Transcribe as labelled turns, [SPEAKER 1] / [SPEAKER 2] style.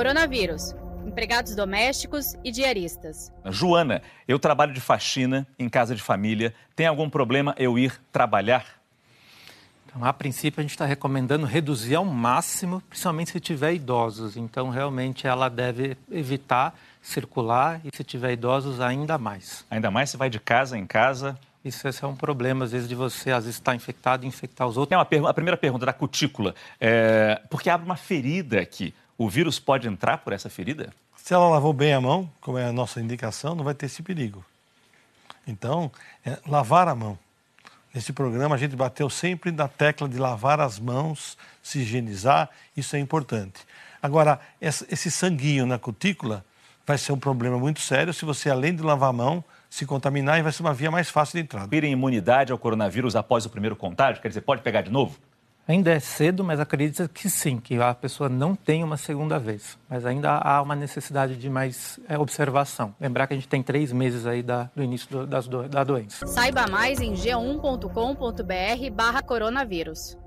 [SPEAKER 1] Coronavírus. Empregados domésticos e diaristas.
[SPEAKER 2] Joana, eu trabalho de faxina em casa de família. Tem algum problema eu ir trabalhar?
[SPEAKER 3] Então, a princípio, a gente está recomendando reduzir ao máximo, principalmente se tiver idosos. Então, realmente, ela deve evitar circular e, se tiver idosos, ainda mais.
[SPEAKER 2] Ainda mais se vai de casa em casa.
[SPEAKER 3] Isso esse é um problema, às vezes, de você, às vezes, estar infectado e infectar os outros.
[SPEAKER 2] É uma a primeira pergunta da cutícula. É... Porque abre uma ferida aqui. O vírus pode entrar por essa ferida?
[SPEAKER 4] Se ela lavou bem a mão, como é a nossa indicação, não vai ter esse perigo. Então, é lavar a mão. Nesse programa, a gente bateu sempre na tecla de lavar as mãos, se higienizar, isso é importante. Agora, esse sanguinho na cutícula vai ser um problema muito sério se você, além de lavar a mão, se contaminar e vai ser uma via mais fácil de entrada.
[SPEAKER 2] Vir imunidade ao coronavírus após o primeiro contágio? Quer dizer, pode pegar de novo?
[SPEAKER 3] Ainda é cedo, mas acredita que sim, que a pessoa não tem uma segunda vez. Mas ainda há uma necessidade de mais é, observação. Lembrar que a gente tem três meses aí da, do início do, das, do, da doença.
[SPEAKER 1] Saiba mais em g1.com.br barra coronavírus.